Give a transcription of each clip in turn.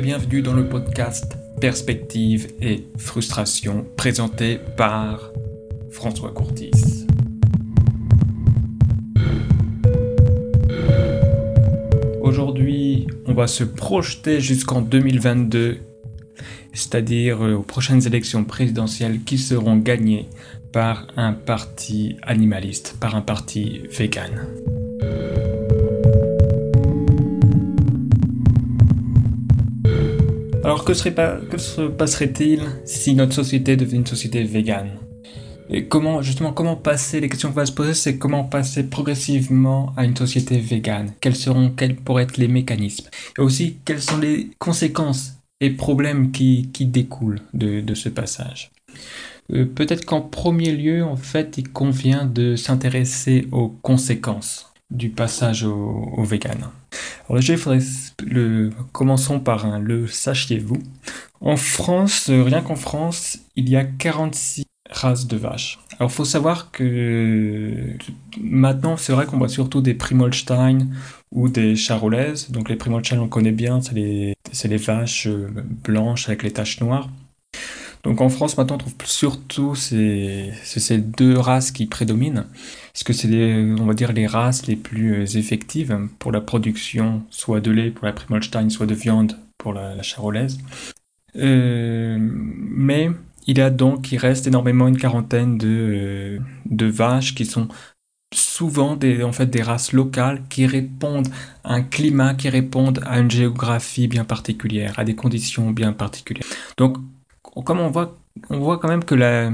bienvenue dans le podcast Perspective et Frustration présenté par François Courtis. Aujourd'hui, on va se projeter jusqu'en 2022, c'est-à-dire aux prochaines élections présidentielles qui seront gagnées par un parti animaliste, par un parti vegan. Que, se passerait-il si notre société devenait une société végane? Et comment, justement, comment passer, les questions qu'on va se poser, c'est comment passer progressivement à une société végane? Quels seront, quels pourraient être les mécanismes? Et aussi, quelles sont les conséquences et problèmes qui, qui découlent de, de ce passage? Euh, Peut-être qu'en premier lieu, en fait, il convient de s'intéresser aux conséquences du passage au, au vegan. Alors déjà, il faudrait le, commençons par un le sachiez-vous. En France, rien qu'en France, il y a 46 races de vaches. Alors, faut savoir que maintenant, c'est vrai qu'on voit surtout des Primolstein ou des Charolaises. Donc, les Primolstein, on connaît bien, c'est les, les vaches euh, blanches avec les taches noires. Donc en France, maintenant, on trouve surtout ces, ces deux races qui prédominent, parce que c'est, on va dire, les races les plus euh, effectives pour la production, soit de lait pour la Primolstein, soit de viande pour la, charolaise. Euh, mais il a donc, il reste énormément une quarantaine de, euh, de vaches qui sont souvent des, en fait, des races locales qui répondent à un climat, qui répondent à une géographie bien particulière, à des conditions bien particulières. Donc comme on voit, on voit quand même que la,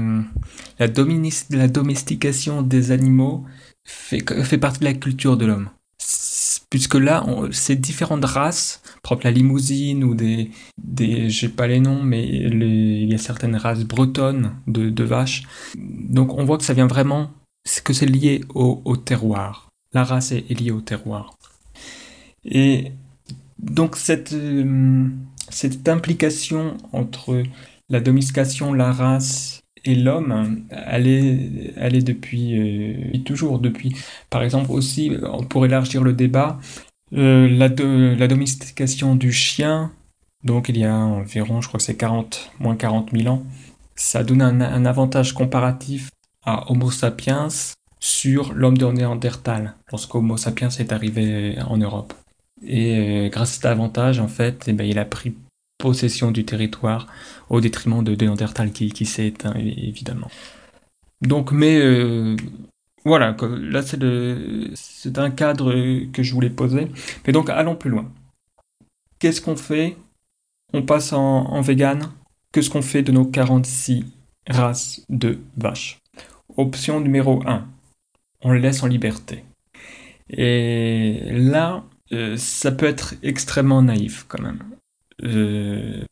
la, la domestication des animaux fait, fait partie de la culture de l'homme. Puisque là, ces différentes races, propres la limousine ou des, des j'ai pas les noms, mais il y a certaines races bretonnes de, de vaches. Donc on voit que ça vient vraiment, que c'est lié au, terroir. La race est, liée au terroir. Et donc cette, euh, cette implication entre la domestication, la race et l'homme, elle est, elle est depuis euh, toujours depuis. Par exemple aussi, pour élargir le débat, euh, la, la domestication du chien, donc il y a environ, je crois que c'est 40, moins 40 000 ans, ça donne un, avantage comparatif à Homo sapiens sur l'homme de Néandertal, lorsqu'Homo sapiens est arrivé en Europe. Et euh, grâce à cet avantage, en fait, eh ben, il a pris possession du territoire au détriment de qui, qui s'est éteint évidemment. Donc mais euh, voilà, là c'est un cadre que je voulais poser. Mais donc allons plus loin. Qu'est-ce qu'on fait? On passe en, en vegan. Qu'est-ce qu'on fait de nos 46 races de vaches? Option numéro 1. On les laisse en liberté. Et là, euh, ça peut être extrêmement naïf quand même. Euh,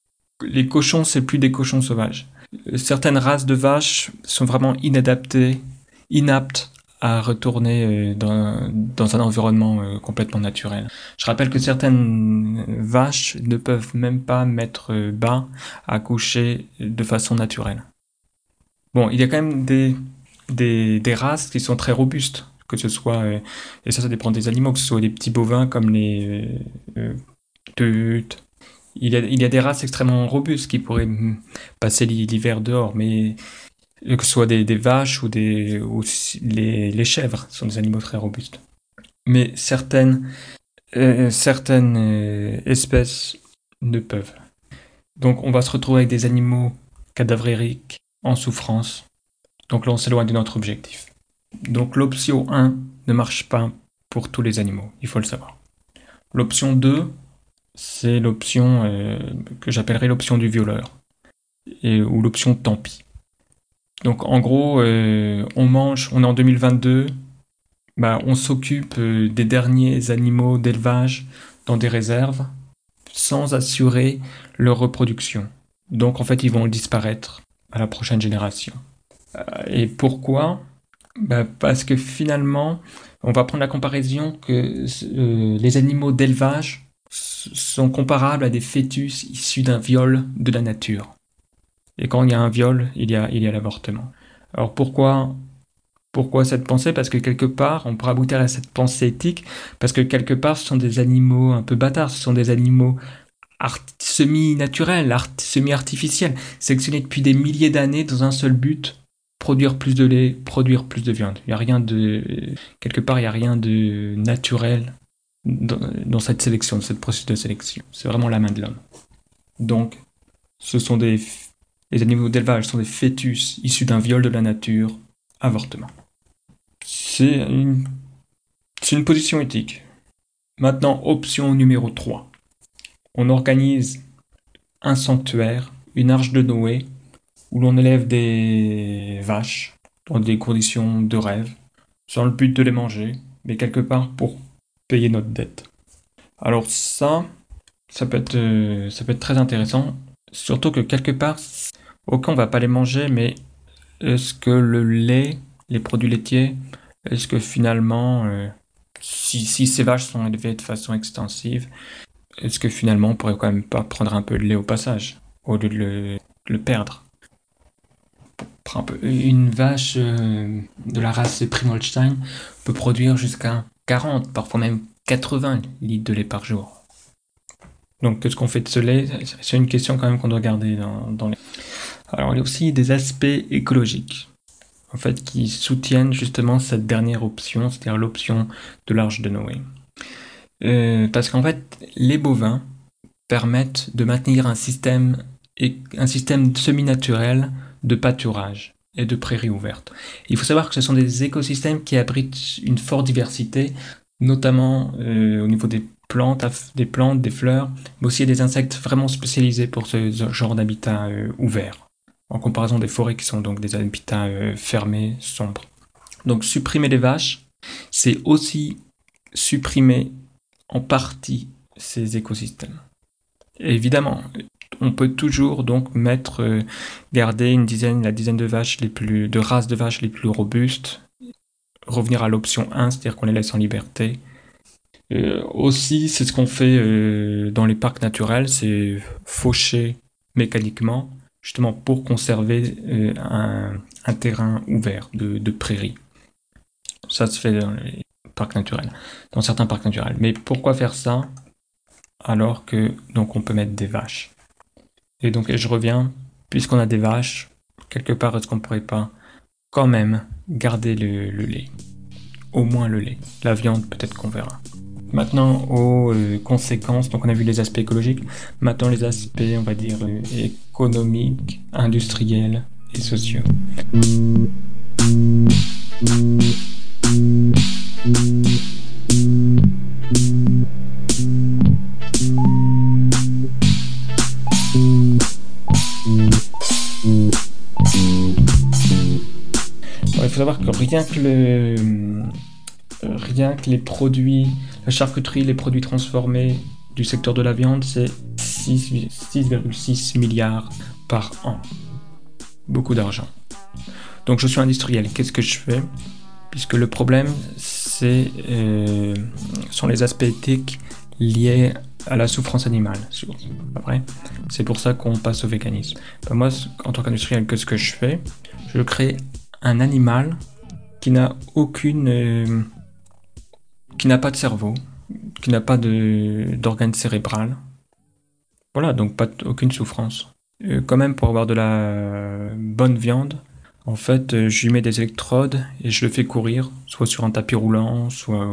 les cochons, c'est plus des cochons sauvages. Certaines races de vaches sont vraiment inadaptées, inaptes à retourner euh, dans, un environnement euh, complètement naturel. Je rappelle que certaines vaches ne peuvent même pas mettre bas à coucher de façon naturelle. Bon, il y a quand même des, races qui sont très robustes, que ce soit, et ça ça dépend des animaux, que ce soit des petits bovins comme les euh, il y, a, des races extrêmement robustes qui pourraient passer l'hiver dehors, mais que ce soit des, vaches ou, des, les, chèvres sont des animaux très robustes. Mais certaines, euh, certaines euh, espèces ne peuvent. Donc on va se retrouver avec des animaux cadavériques en souffrance. Donc là on s'éloigne de notre objectif. Donc l'option 1 ne marche pas pour tous les animaux, il faut le savoir. L'option 2 c'est l'option euh, que j'appellerais l'option du violeur, ou l'option tant pis. Donc en gros, euh, on mange, on est en 2022, bah, on s'occupe euh, des derniers animaux d'élevage dans des réserves sans assurer leur reproduction. Donc en fait, ils vont disparaître à la prochaine génération. et pourquoi? Bah, Parce que finalement, on va prendre la comparaison que les animaux d'élevage sont comparables à des fœtus issus d'un viol de la nature. Et quand il y a un viol, il y a, l'avortement. Alors pourquoi, pourquoi cette pensée? Parce que quelque part, on pourra aboutir à cette pensée éthique, parce que quelque part, ce sont des animaux un peu bâtards, ce sont des animaux semi-naturel, semi-artificiel, sélectionné depuis des milliers d'années dans un seul but, produire plus de lait, produire plus de viande. Il y a rien de quelque part, il y a rien de naturel dans, cette sélection, dans cette processus de sélection. C'est vraiment la main de l'homme. Donc, ce sont des les animaux d'élevage sont des fœtus issus d'un viol de la nature, avortement. C'est une, c'est une position éthique. Maintenant, option numéro 3. On organise un sanctuaire, une arche de Noé, où l'on élève des vaches dans des conditions de rêve, sans le but de les manger, mais quelque part pour payer notre dette. Alors ça, ça peut être, euh, ça peut être très intéressant, surtout que quelque part, ok, on va pas les manger, mais est-ce que le lait, les produits laitiers, est-ce que finalement, euh, si, si, ces vaches sont élevées de façon extensive, est-ce que finalement on pourrait quand même pas prendre un peu de lait au passage, au lieu de le, perdre? Une vache euh, de la race Primolstein peut produire jusqu'à 40, parfois même 80 litres de lait par jour. Donc, qu'est-ce qu'on fait de ce lait? C'est une question quand même qu'on doit garder dans, les... Alors, il y a aussi des aspects écologiques, en fait, qui soutiennent justement cette dernière option, c'est-à-dire l'option de l'arche de Noé. Euh, parce qu'en fait, les bovins permettent de maintenir un système, un système semi-naturel de pâturage et de prairies ouvertes. Il faut savoir que ce sont des écosystèmes qui abritent une forte diversité, notamment euh, au niveau des plantes, des plantes, des fleurs, mais aussi des insectes vraiment spécialisés pour ce genre d'habitat euh, ouvert, en comparaison des forêts qui sont donc des habitats euh, fermés, sombres. Donc supprimer les vaches, c'est aussi supprimer en partie ces écosystèmes. évidemment, on peut toujours donc mettre, euh, garder une dizaine, la dizaine de vaches les plus, de races de vaches les plus robustes, revenir à l'option 1, c'est-à-dire qu'on les laisse en liberté. Euh, aussi, c'est ce qu'on fait euh, dans les parcs naturels, c'est faucher mécaniquement, justement pour conserver un, terrain ouvert de, de prairie. Ça se fait dans les parcs naturels, dans certains parcs naturels. Mais pourquoi faire ça alors que donc on peut mettre des vaches? Et donc je reviens, puisqu'on a des vaches, quelque part est-ce qu'on pourrait pas quand même garder le, lait? Au moins le lait. La viande peut-être qu'on verra. Maintenant aux euh, conséquences, donc on a vu les aspects écologiques, maintenant les aspects on va dire euh, économiques, industriels et sociaux. Savoir que rien que le, euh, rien que les produits, la charcuterie, les produits transformés du secteur de la viande, c'est 6,6 milliards par an. Beaucoup d'argent. Donc je suis industriel. Qu'est-ce que je fais? Puisque le problème, c'est euh, sont les aspects éthiques liés à la souffrance animale. C'est pour ça qu'on passe au véganisme. Ben, moi, en tant qu'industriel, qu'est-ce que je fais? Je crée un animal qui n'a aucune. Euh, qui n'a pas de cerveau, qui n'a pas d'organe cérébral. Voilà, donc pas aucune souffrance. Euh, quand même, pour avoir de la bonne viande, en fait, euh, je lui mets des électrodes et je le fais courir, soit sur un tapis roulant, soit.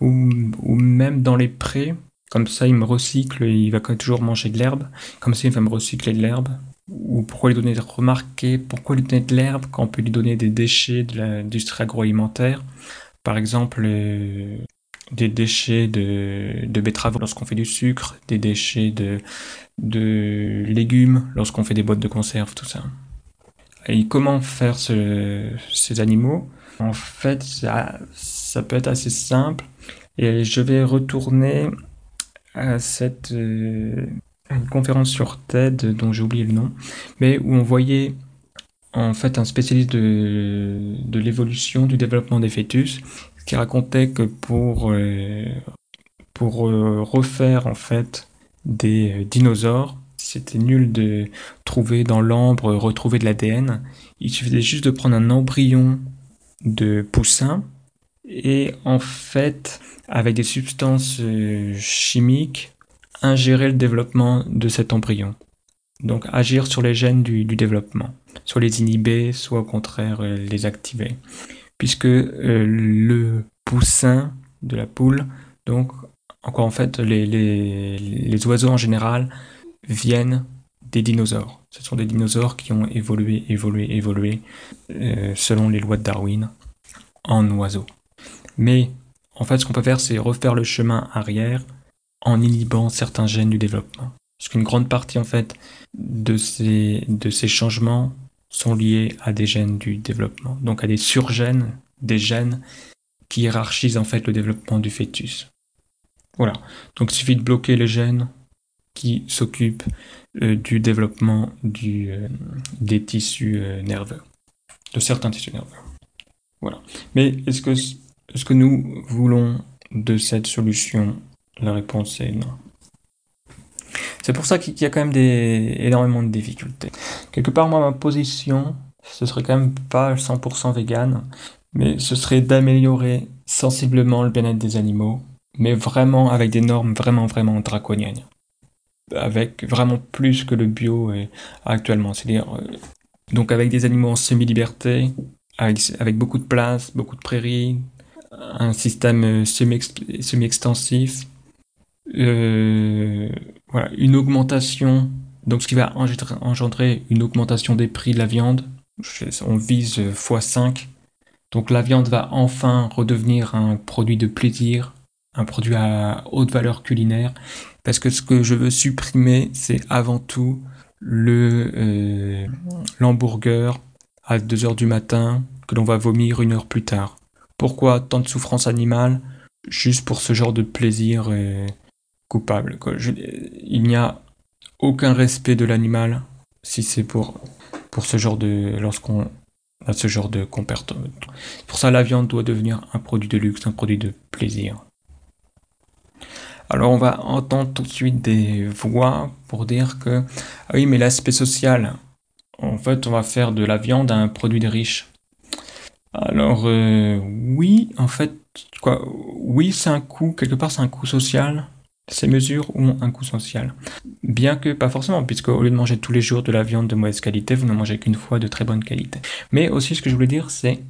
ou, ou même dans les prés. Comme ça, il me recycle, il va toujours manger de l'herbe. Comme ça, il va me recycler de l'herbe ou pourquoi lui donner remarquer, pourquoi lui donner de l'herbe quand on peut lui donner des déchets de l'industrie agroalimentaire, par exemple euh, des déchets de, de betterave lorsqu'on fait du sucre, des déchets de, de légumes lorsqu'on fait des boîtes de conserve, tout ça. Et comment faire ces animaux? En fait, ça, ça peut être assez simple. Et je vais retourner à cette euh, une conférence sur TED dont j'ai oublié le nom, mais où on voyait en fait un spécialiste de, de l'évolution, du développement des fœtus, qui racontait que pour, euh, pour euh, refaire en fait des euh, dinosaures, c'était nul de trouver dans l'ambre, retrouver de l'ADN. Il suffisait juste de prendre un embryon de poussin et en fait, avec des substances chimiques, ingérer le développement de cet embryon. Donc agir sur les gènes du, développement, soit les inhiber, soit au contraire euh, les activer. Puisque euh, le poussin de la poule, donc encore en fait les, les, oiseaux en général viennent des dinosaures. Ce sont des dinosaures qui ont évolué, évolué, évolué euh, selon les lois de Darwin en oiseaux. Mais en fait ce qu'on peut faire c'est refaire le chemin arrière en inhibant certains gènes du développement. Parce qu'une grande partie en fait de ces, changements sont liés à des gènes du développement, donc à des surgènes, des gènes qui hiérarchisent en fait le développement du fœtus. Voilà, donc il suffit de bloquer les gènes qui s'occupent euh, du développement euh, des tissus euh, nerveux, de certains tissus nerveux. Voilà. Mais est-ce que, est-ce que nous voulons de cette solution La réponse est non. C'est pour ça qu'il y a quand même des, énormément de difficultés. Quelque part, moi, ma position, ce serait quand même pas 100% vegan, mais ce serait d'améliorer sensiblement le bien-être des animaux, mais vraiment avec des normes vraiment, vraiment draconiennes. Avec vraiment plus que le bio actuellement. C'est-à-dire, euh, donc avec des animaux en semi-liberté, avec, beaucoup de place, beaucoup de prairies, un système euh, semi-extensif, euh, voilà, une augmentation, donc ce qui va engendrer une augmentation des prix de la viande. On vise x5. Donc la viande va enfin redevenir un produit de plaisir, un produit à haute valeur culinaire, parce que ce que je veux supprimer, c'est avant tout le euh, l'hamburger à 2h du matin que l'on va vomir une heure plus tard. Pourquoi tant de souffrance animale? Juste pour ce genre de plaisir euh, il n'y a aucun respect de l'animal si c'est pour, pour ce genre de. lorsqu'on a ce genre de comportement. Pour ça, la viande doit devenir un produit de luxe, un produit de plaisir. Alors on va entendre tout de suite des voix pour dire que ah oui mais l'aspect social, en fait on va faire de la viande un produit de riche. Alors euh, oui en fait quoi oui c'est un coût quelque part c'est un coût social ces mesures ont un coût social. Bien que pas forcément, puisque au lieu de manger tous les jours de la viande de mauvaise qualité, vous ne mangez qu'une fois de très bonne qualité. Mais aussi, ce que je voulais dire, c'est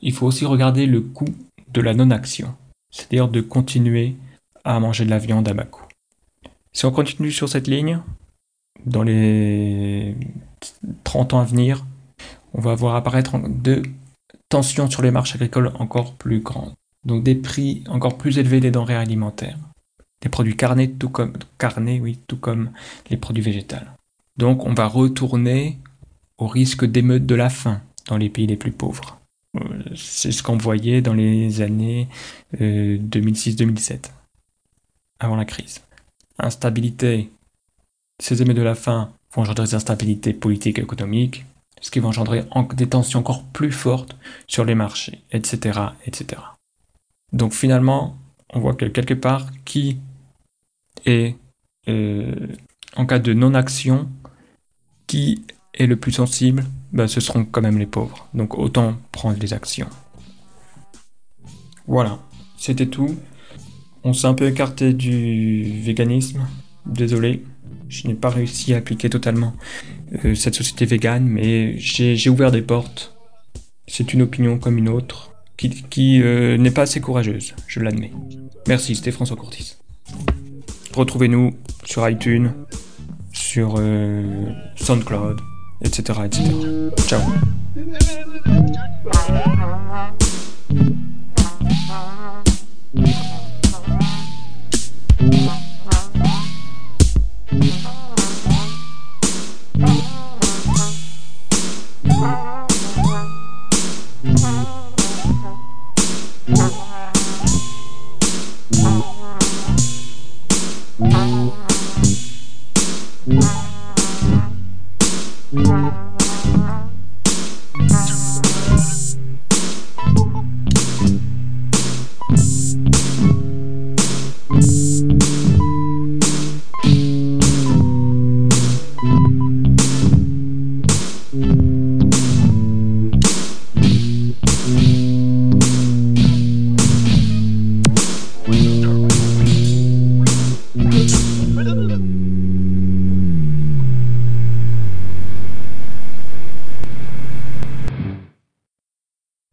il faut aussi regarder le coût de la non-action. C'est-à-dire de continuer à manger de la viande à bas coût. Si on continue sur cette ligne, dans les 30 ans à venir, on va voir apparaître de tensions sur les marchés agricoles encore plus grandes. Donc des prix encore plus élevés des denrées alimentaires des produits carnés tout comme oui, tout comme les produits végétaux. Donc on va retourner au risque d'émeute de la faim dans les pays les plus pauvres. Euh, c'est ce qu'on voyait dans les années 2006-2007, euh, avant la crise. Instabilité, ces émeutes de la faim vont engendrer des instabilités politiques et économiques, ce qui va engendrer des tensions encore plus fortes sur les marchés, etc., etc. Donc finalement, on voit que quelque part, qui et euh, en cas de non-action, qui est le plus sensible ben, Ce seront quand même les pauvres. Donc autant prendre des actions. Voilà, c'était tout. On s'est un peu écarté du véganisme. Désolé, je n'ai pas réussi à appliquer totalement euh, cette société végane, mais j'ai ouvert des portes. C'est une opinion comme une autre, qui, euh, n'est pas assez courageuse, je l'admets. Merci, c'était François Courtis. Retrouvez-nous sur iTunes, sur euh, SoundCloud, etc., etc. Ciao.